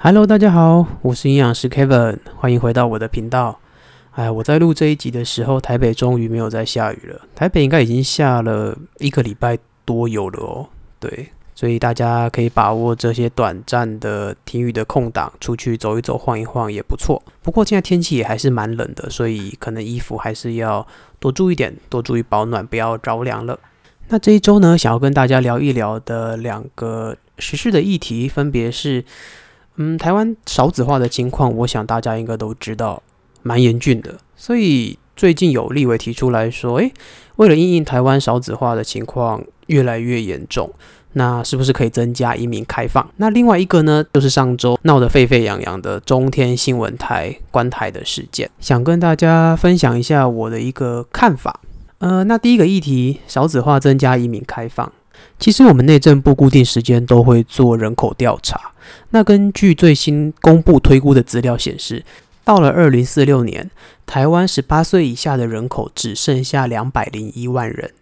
Hello，大家好，我是营养师 Kevin，欢迎回到我的频道。哎，我在录这一集的时候，台北终于没有再下雨了。台北应该已经下了一个礼拜多有了哦。对，所以大家可以把握这些短暂的停雨的空档，出去走一走、晃一晃也不错。不过现在天气也还是蛮冷的，所以可能衣服还是要多注意点，多注意保暖，不要着凉了。那这一周呢，想要跟大家聊一聊的两个时事的议题，分别是，嗯，台湾少子化的情况，我想大家应该都知道，蛮严峻的。所以最近有立委提出来说，诶，为了因应台湾少子化的情况越来越严重，那是不是可以增加移民开放？那另外一个呢，就是上周闹得沸沸扬扬的中天新闻台关台的事件，想跟大家分享一下我的一个看法。呃，那第一个议题，少子化增加移民开放。其实我们内政部固定时间都会做人口调查。那根据最新公布推估的资料显示，到了二零四六年，台湾十八岁以下的人口只剩下两百零一万人，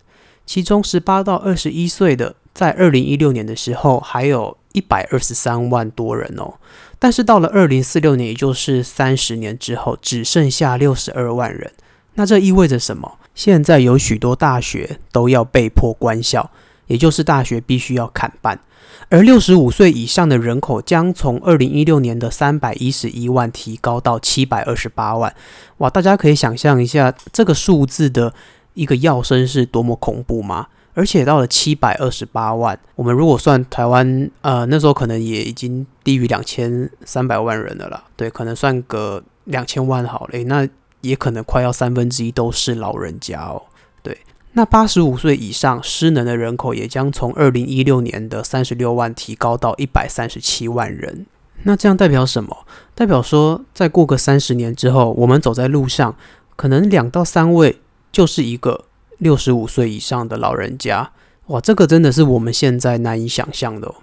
其中十八到二十一岁的，在二零一六年的时候还有一百二十三万多人哦。但是到了二零四六年，也就是三十年之后，只剩下六十二万人。那这意味着什么？现在有许多大学都要被迫关校，也就是大学必须要砍半，而六十五岁以上的人口将从二零一六年的三百一十一万提高到七百二十八万。哇，大家可以想象一下这个数字的一个跃升是多么恐怖吗？而且到了七百二十八万，我们如果算台湾，呃，那时候可能也已经低于两千三百万人了啦。对，可能算个两千万好了。那也可能快要三分之一都是老人家哦。那八十五岁以上失能的人口也将从二零一六年的三十六万提高到一百三十七万人。那这样代表什么？代表说，再过个三十年之后，我们走在路上，可能两到三位就是一个六十五岁以上的老人家。哇，这个真的是我们现在难以想象的哦。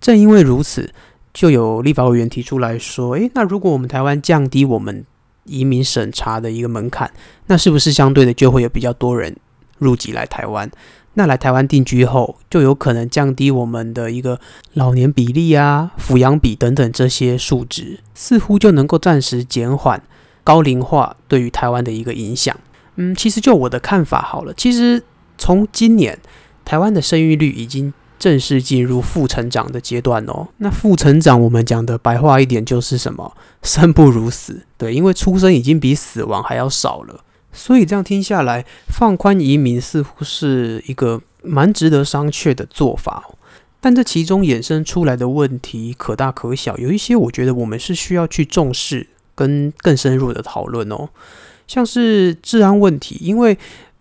正因为如此，就有立法委员提出来说：“诶，那如果我们台湾降低我们。”移民审查的一个门槛，那是不是相对的就会有比较多人入籍来台湾？那来台湾定居后，就有可能降低我们的一个老年比例啊、抚养比等等这些数值，似乎就能够暂时减缓高龄化对于台湾的一个影响。嗯，其实就我的看法好了，其实从今年台湾的生育率已经。正式进入负成长的阶段哦。那负成长，我们讲的白话一点就是什么？生不如死。对，因为出生已经比死亡还要少了。所以这样听下来，放宽移民似乎是一个蛮值得商榷的做法。但这其中衍生出来的问题可大可小，有一些我觉得我们是需要去重视跟更深入的讨论哦。像是治安问题，因为。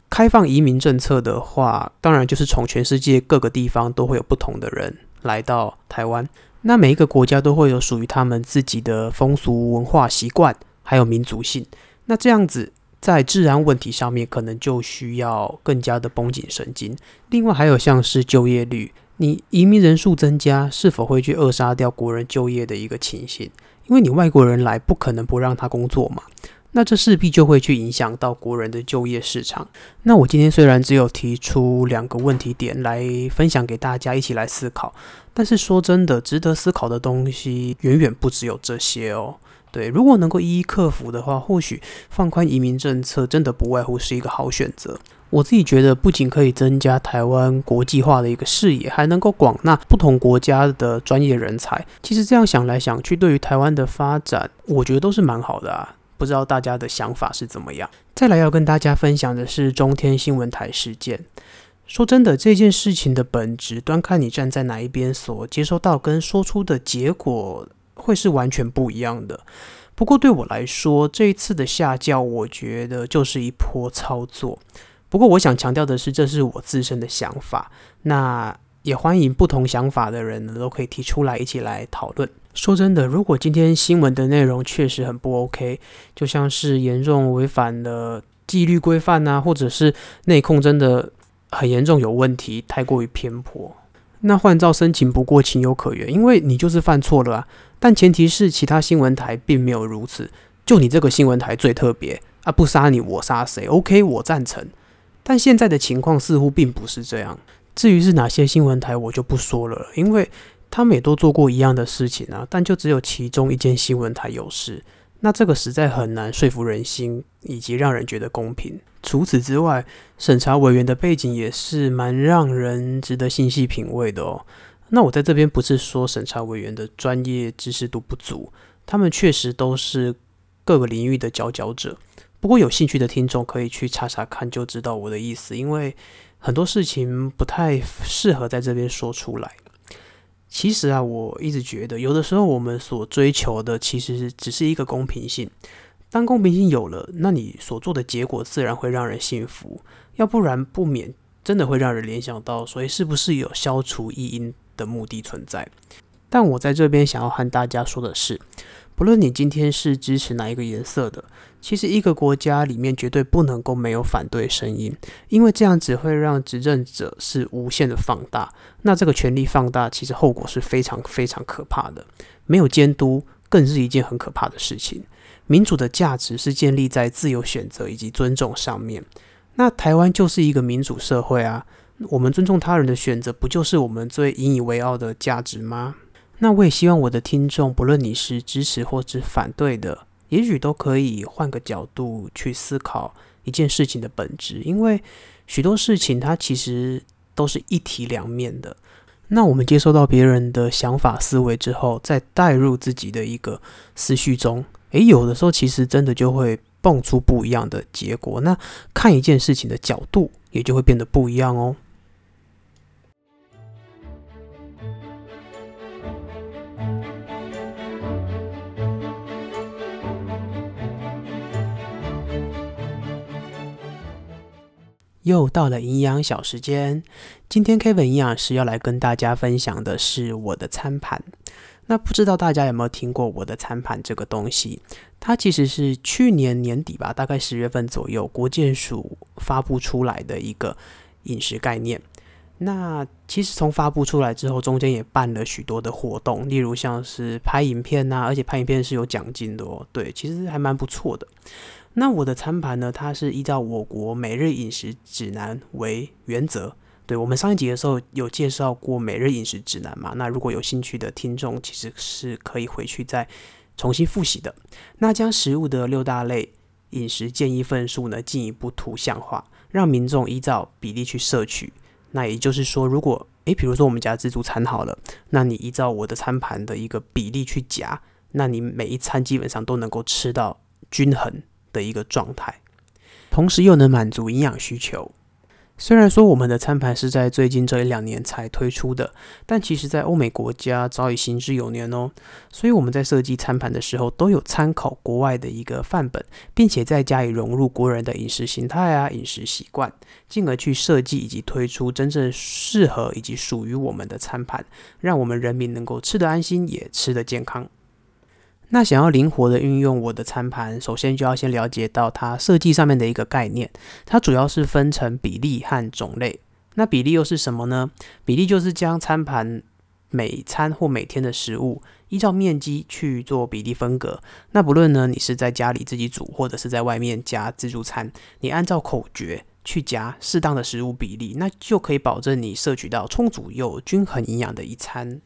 开放移民政策的话，当然就是从全世界各个地方都会有不同的人来到台湾。那每一个国家都会有属于他们自己的风俗文化习惯，还有民族性。那这样子在治安问题上面，可能就需要更加的绷紧神经。另外还有像是就业率，你移民人数增加，是否会去扼杀掉国人就业的一个情形？因为你外国人来，不可能不让他工作嘛。那这势必就会去影响到国人的就业市场。那我今天虽然只有提出两个问题点来分享给大家一起来思考，但是说真的，值得思考的东西远远不只有这些哦。对，如果能够一一克服的话，或许放宽移民政策真的不外乎是一个好选择。我自己觉得，不仅可以增加台湾国际化的一个视野，还能够广纳不同国家的专业人才。其实这样想来想去，对于台湾的发展，我觉得都是蛮好的啊。不知道大家的想法是怎么样？再来要跟大家分享的是中天新闻台事件。说真的，这件事情的本质，端看你站在哪一边，所接收到跟说出的结果会是完全不一样的。不过对我来说，这一次的下架，我觉得就是一波操作。不过我想强调的是，这是我自身的想法。那也欢迎不同想法的人呢，都可以提出来一起来讨论。说真的，如果今天新闻的内容确实很不 OK，就像是严重违反了纪律规范啊，或者是内控真的很严重有问题，太过于偏颇，那换照申请不过情有可原，因为你就是犯错了啊。但前提是其他新闻台并没有如此，就你这个新闻台最特别啊，不杀你我杀谁？OK，我赞成。但现在的情况似乎并不是这样。至于是哪些新闻台，我就不说了，因为。他们也都做过一样的事情啊，但就只有其中一间新闻台有事。那这个实在很难说服人心，以及让人觉得公平。除此之外，审查委员的背景也是蛮让人值得细细品味的哦。那我在这边不是说审查委员的专业知识度不足，他们确实都是各个领域的佼佼者。不过有兴趣的听众可以去查查看，就知道我的意思。因为很多事情不太适合在这边说出来。其实啊，我一直觉得，有的时候我们所追求的其实只是一个公平性。当公平性有了，那你所做的结果自然会让人信服。要不然不免真的会让人联想到，所以是不是有消除异因的目的存在？但我在这边想要和大家说的是，不论你今天是支持哪一个颜色的，其实一个国家里面绝对不能够没有反对声音，因为这样只会让执政者是无限的放大。那这个权力放大，其实后果是非常非常可怕的。没有监督，更是一件很可怕的事情。民主的价值是建立在自由选择以及尊重上面。那台湾就是一个民主社会啊，我们尊重他人的选择，不就是我们最引以为傲的价值吗？那我也希望我的听众，不论你是支持或是反对的，也许都可以换个角度去思考一件事情的本质，因为许多事情它其实都是一体两面的。那我们接收到别人的想法思维之后，再带入自己的一个思绪中，诶，有的时候其实真的就会蹦出不一样的结果。那看一件事情的角度也就会变得不一样哦。又到了营养小时间，今天 Kevin 营养师要来跟大家分享的是我的餐盘。那不知道大家有没有听过我的餐盘这个东西？它其实是去年年底吧，大概十月份左右，国健署发布出来的一个饮食概念。那其实从发布出来之后，中间也办了许多的活动，例如像是拍影片呐，而且拍影片是有奖金的哦。对，其实还蛮不错的。那我的餐盘呢？它是依照我国每日饮食指南为原则。对，我们上一集的时候有介绍过每日饮食指南嘛？那如果有兴趣的听众，其实是可以回去再重新复习的。那将食物的六大类饮食建议份数呢，进一步图像化，让民众依照比例去摄取。那也就是说，如果诶，比如说我们家自助餐好了，那你依照我的餐盘的一个比例去夹，那你每一餐基本上都能够吃到均衡的一个状态，同时又能满足营养需求。虽然说我们的餐盘是在最近这一两年才推出的，但其实在欧美国家早已行之有年哦。所以我们在设计餐盘的时候，都有参考国外的一个范本，并且再加以融入国人的饮食形态啊、饮食习惯，进而去设计以及推出真正适合以及属于我们的餐盘，让我们人民能够吃得安心，也吃得健康。那想要灵活的运用我的餐盘，首先就要先了解到它设计上面的一个概念。它主要是分成比例和种类。那比例又是什么呢？比例就是将餐盘每餐或每天的食物依照面积去做比例分隔。那不论呢，你是在家里自己煮，或者是在外面夹自助餐，你按照口诀去夹适当的食物比例，那就可以保证你摄取到充足又均衡营养的一餐。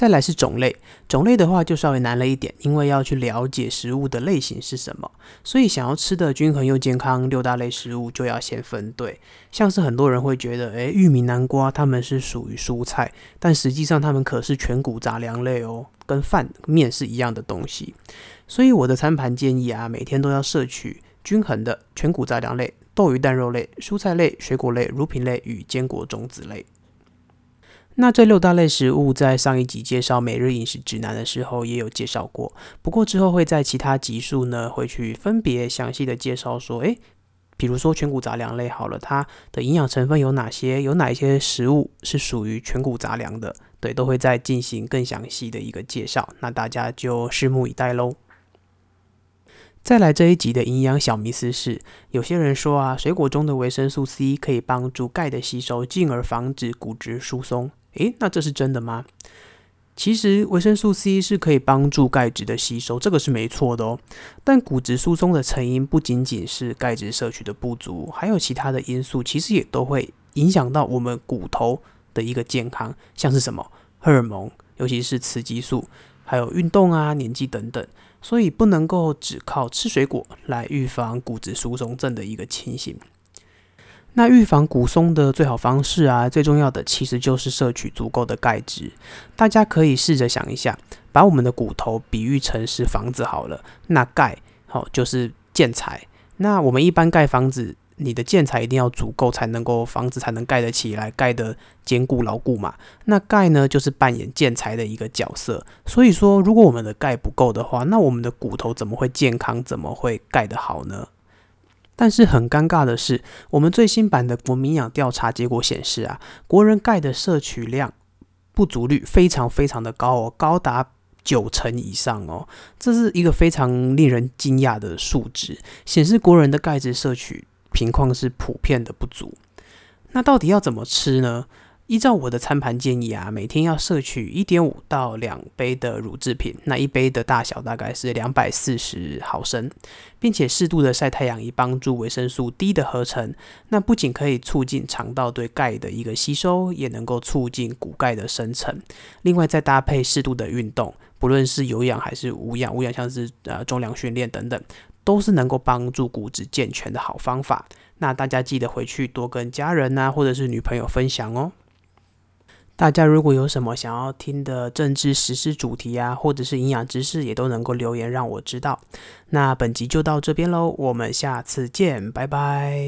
再来是种类，种类的话就稍微难了一点，因为要去了解食物的类型是什么，所以想要吃的均衡又健康，六大类食物就要先分对。像是很多人会觉得，诶，玉米、南瓜它们是属于蔬菜，但实际上它们可是全谷杂粮类哦，跟饭面是一样的东西。所以我的餐盘建议啊，每天都要摄取均衡的全谷杂粮类、豆鱼蛋肉类、蔬菜类、水果类、乳品类与坚果种子类。那这六大类食物在上一集介绍每日饮食指南的时候也有介绍过，不过之后会在其他集数呢，会去分别详细的介绍说，诶，比如说全谷杂粮类好了，它的营养成分有哪些？有哪一些食物是属于全谷杂粮的？对，都会再进行更详细的一个介绍，那大家就拭目以待喽。再来这一集的营养小迷思是，有些人说啊，水果中的维生素 C 可以帮助钙的吸收，进而防止骨质疏松。诶，那这是真的吗？其实维生素 C 是可以帮助钙质的吸收，这个是没错的哦。但骨质疏松的成因不仅仅是钙质摄取的不足，还有其他的因素，其实也都会影响到我们骨头的一个健康。像是什么？荷尔蒙，尤其是雌激素，还有运动啊、年纪等等，所以不能够只靠吃水果来预防骨质疏松症的一个情形。那预防骨松的最好方式啊，最重要的其实就是摄取足够的钙质。大家可以试着想一下，把我们的骨头比喻成是房子好了，那钙好就是建材。那我们一般盖房子，你的建材一定要足够，才能够房子才能盖得起来，盖得坚固牢固嘛。那钙呢，就是扮演建材的一个角色。所以说，如果我们的钙不够的话，那我们的骨头怎么会健康，怎么会盖得好呢？但是很尴尬的是，我们最新版的国民养调查结果显示啊，国人钙的摄取量不足率非常非常的高哦，高达九成以上哦，这是一个非常令人惊讶的数值，显示国人的钙质摄取情况是普遍的不足。那到底要怎么吃呢？依照我的餐盘建议啊，每天要摄取一点五到两杯的乳制品，那一杯的大小大概是两百四十毫升，并且适度的晒太阳以帮助维生素 D 的合成。那不仅可以促进肠道对钙的一个吸收，也能够促进骨钙的生成。另外再搭配适度的运动，不论是有氧还是无氧，无氧像是呃重量训练等等，都是能够帮助骨质健全的好方法。那大家记得回去多跟家人啊，或者是女朋友分享哦。大家如果有什么想要听的政治实事主题啊，或者是营养知识，也都能够留言让我知道。那本集就到这边喽，我们下次见，拜拜。